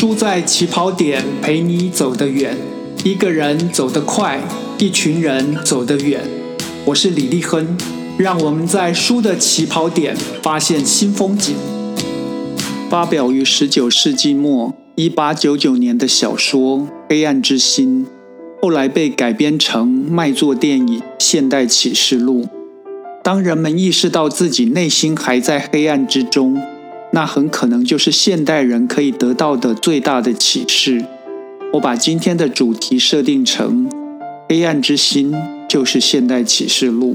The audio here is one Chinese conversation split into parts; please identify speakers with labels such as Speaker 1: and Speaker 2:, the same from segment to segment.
Speaker 1: 输在起跑点，陪你走得远。一个人走得快，一群人走得远。我是李立亨，让我们在输的起跑点发现新风景。发表于十九世纪末一八九九年的小说《黑暗之心》，后来被改编成卖座电影《现代启示录》。当人们意识到自己内心还在黑暗之中，那很可能就是现代人可以得到的最大的启示。我把今天的主题设定成“黑暗之心”，就是现代启示录。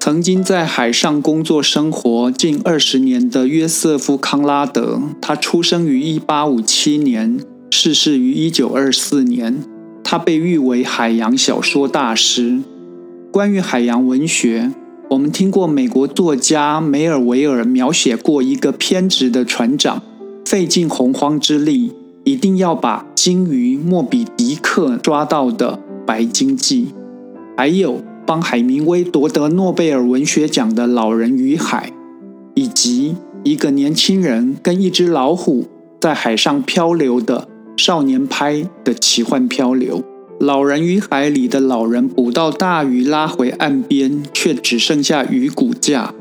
Speaker 1: 曾经在海上工作生活近二十年的约瑟夫·康拉德，他出生于一八五七年，逝世于一九二四年。他被誉为海洋小说大师。关于海洋文学，我们听过美国作家梅尔维尔描写过一个偏执的船长，费尽洪荒之力，一定要把鲸鱼莫比迪克抓到的白鲸记。还有。帮海明威夺得诺贝尔文学奖的老人与海，以及一个年轻人跟一只老虎在海上漂流的少年派的奇幻漂流。老人与海里的老人捕到大鱼拉回岸边，却只剩下鱼骨架。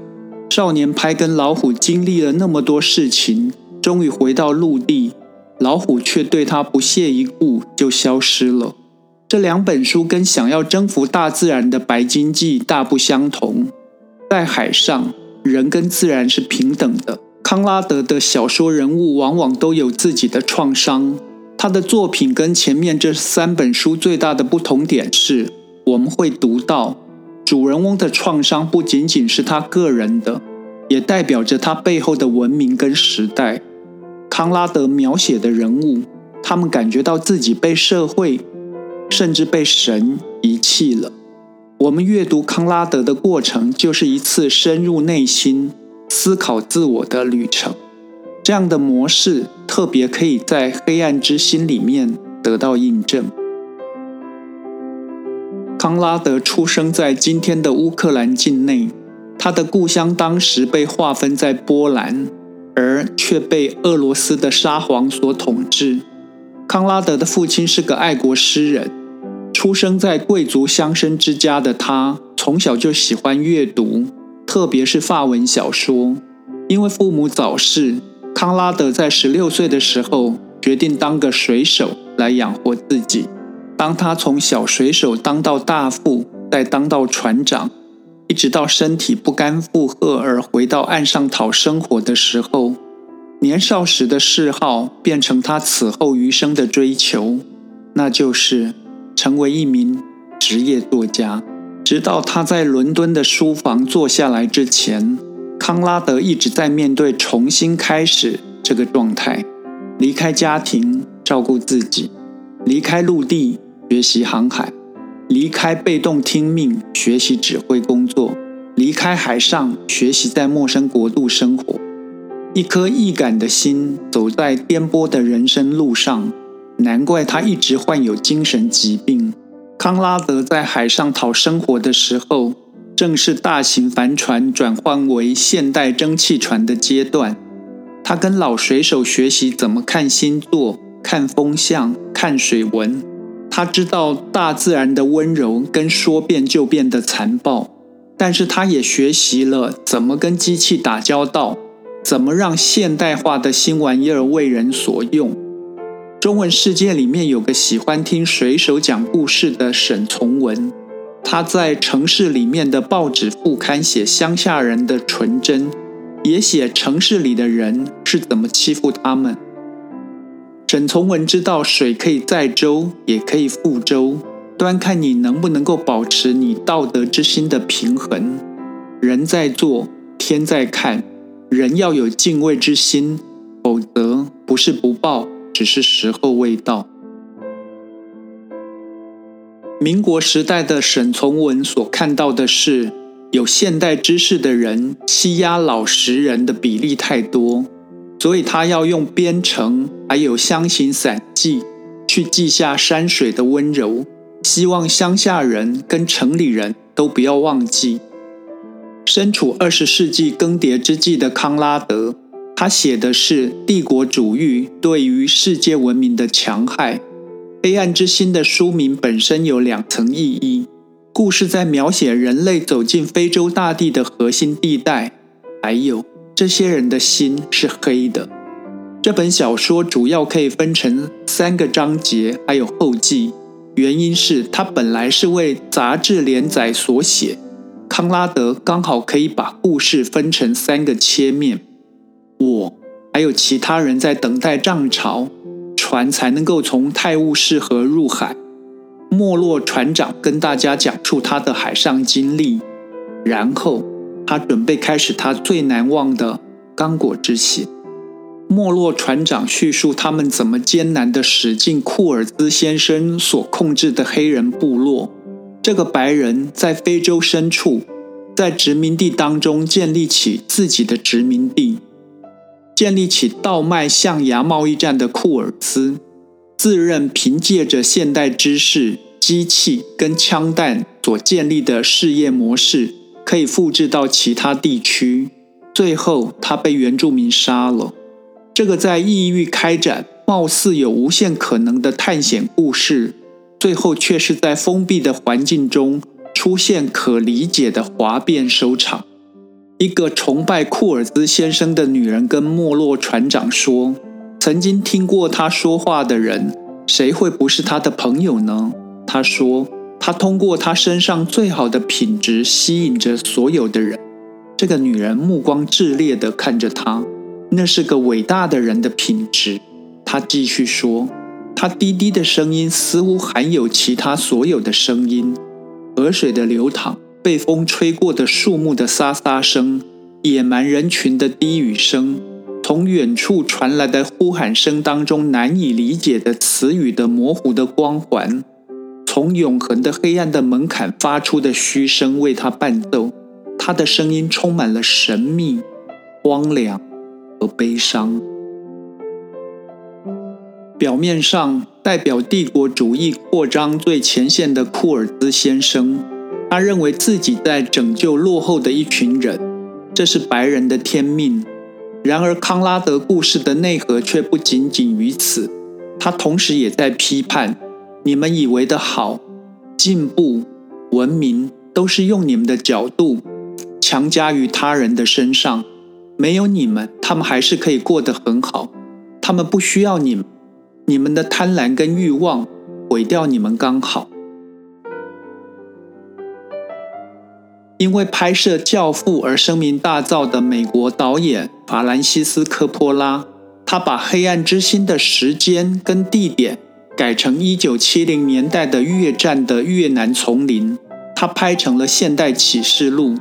Speaker 1: 少年拍跟老虎经历了那么多事情，终于回到陆地，老虎却对他不屑一顾，就消失了。这两本书跟想要征服大自然的《白鲸记》大不相同。在海上，人跟自然是平等的。康拉德的小说人物往往都有自己的创伤。他的作品跟前面这三本书最大的不同点是，我们会读到主人翁的创伤不仅仅是他个人的，也代表着他背后的文明跟时代。康拉德描写的人物，他们感觉到自己被社会。甚至被神遗弃了。我们阅读康拉德的过程，就是一次深入内心思考自我的旅程。这样的模式特别可以在《黑暗之心》里面得到印证。康拉德出生在今天的乌克兰境内，他的故乡当时被划分在波兰，而却被俄罗斯的沙皇所统治。康拉德的父亲是个爱国诗人。出生在贵族乡绅之家的他，从小就喜欢阅读，特别是法文小说。因为父母早逝，康拉德在十六岁的时候决定当个水手来养活自己。当他从小水手当到大副，再当到船长，一直到身体不甘负荷而回到岸上讨生活的时候，年少时的嗜好变成他此后余生的追求，那就是。成为一名职业作家，直到他在伦敦的书房坐下来之前，康拉德一直在面对重新开始这个状态：离开家庭照顾自己，离开陆地学习航海，离开被动听命学习指挥工作，离开海上学习在陌生国度生活。一颗易感的心走在颠簸的人生路上。难怪他一直患有精神疾病。康拉德在海上讨生活的时候，正是大型帆船转换为现代蒸汽船的阶段。他跟老水手学习怎么看星座、看风向、看水文。他知道大自然的温柔跟说变就变的残暴，但是他也学习了怎么跟机器打交道，怎么让现代化的新玩意儿为人所用。中文世界里面有个喜欢听水手讲故事的沈从文，他在城市里面的报纸副刊写乡下人的纯真，也写城市里的人是怎么欺负他们。沈从文知道水可以载舟，也可以覆舟，端看你能不能够保持你道德之心的平衡。人在做，天在看，人要有敬畏之心，否则不是不报。只是时候未到。民国时代的沈从文所看到的是，有现代知识的人欺压老实人的比例太多，所以他要用编程还有乡型散记去记下山水的温柔，希望乡下人跟城里人都不要忘记。身处二十世纪更迭之际的康拉德。他写的是帝国主义对于世界文明的强害。黑暗之心的书名本身有两层意义：故事在描写人类走进非洲大地的核心地带，还有这些人的心是黑的。这本小说主要可以分成三个章节，还有后记。原因是它本来是为杂志连载所写，康拉德刚好可以把故事分成三个切面。我还有其他人在等待涨潮，船才能够从泰晤士河入海。莫洛船长跟大家讲述他的海上经历，然后他准备开始他最难忘的刚果之行。莫洛船长叙述他们怎么艰难地驶进库尔兹先生所控制的黑人部落。这个白人在非洲深处，在殖民地当中建立起自己的殖民地。建立起倒卖象牙贸易战的库尔兹，自认凭借着现代知识、机器跟枪弹所建立的事业模式，可以复制到其他地区。最后，他被原住民杀了。这个在异域开展、貌似有无限可能的探险故事，最后却是在封闭的环境中出现可理解的哗变收场。一个崇拜库尔兹先生的女人跟莫洛船长说：“曾经听过他说话的人，谁会不是他的朋友呢？”他说：“他通过他身上最好的品质吸引着所有的人。”这个女人目光炽烈地看着他，那是个伟大的人的品质。他继续说：“他低低的声音似乎含有其他所有的声音，河水的流淌。”被风吹过的树木的沙沙声，野蛮人群的低语声，从远处传来的呼喊声当中难以理解的词语的模糊的光环，从永恒的黑暗的门槛发出的嘘声为他伴奏，他的声音充满了神秘、荒凉和悲伤。表面上代表帝国主义扩张最前线的库尔兹先生。他认为自己在拯救落后的一群人，这是白人的天命。然而，康拉德故事的内核却不仅仅于此。他同时也在批判：你们以为的好、进步、文明，都是用你们的角度强加于他人的身上。没有你们，他们还是可以过得很好。他们不需要你们，你们的贪婪跟欲望毁掉你们刚好。因为拍摄《教父》而声名大噪的美国导演法兰西斯科·波拉，他把《黑暗之心》的时间跟地点改成1970年代的越战的越南丛林。他拍成了《现代启示录》，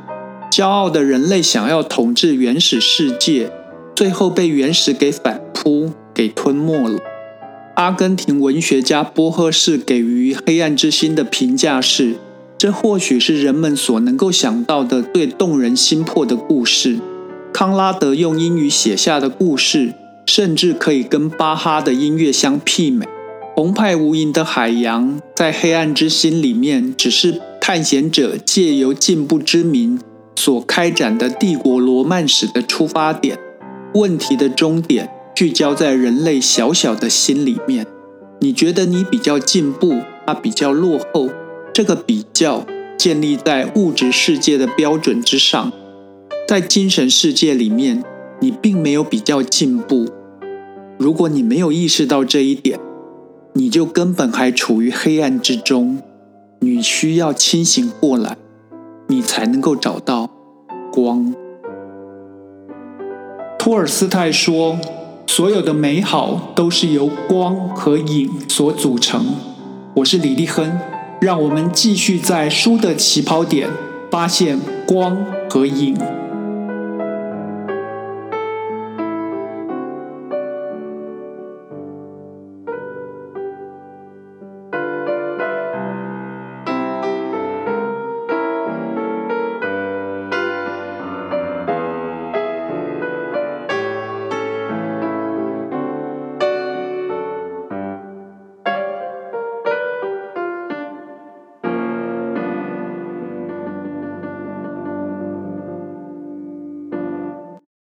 Speaker 1: 骄傲的人类想要统治原始世界，最后被原始给反扑、给吞没了。阿根廷文学家波赫士给予《黑暗之心》的评价是。这或许是人们所能够想到的最动人心魄的故事。康拉德用英语写下的故事，甚至可以跟巴哈的音乐相媲美。澎湃无垠的海洋，在黑暗之心里面，只是探险者借由进步之名所开展的帝国罗曼史的出发点。问题的终点聚焦在人类小小的心里面。你觉得你比较进步，他比较落后？这个比较建立在物质世界的标准之上，在精神世界里面，你并没有比较进步。如果你没有意识到这一点，你就根本还处于黑暗之中。你需要清醒过来，你才能够找到光。托尔斯泰说：“所有的美好都是由光和影所组成。”我是李立亨。让我们继续在书的起跑点发现光和影。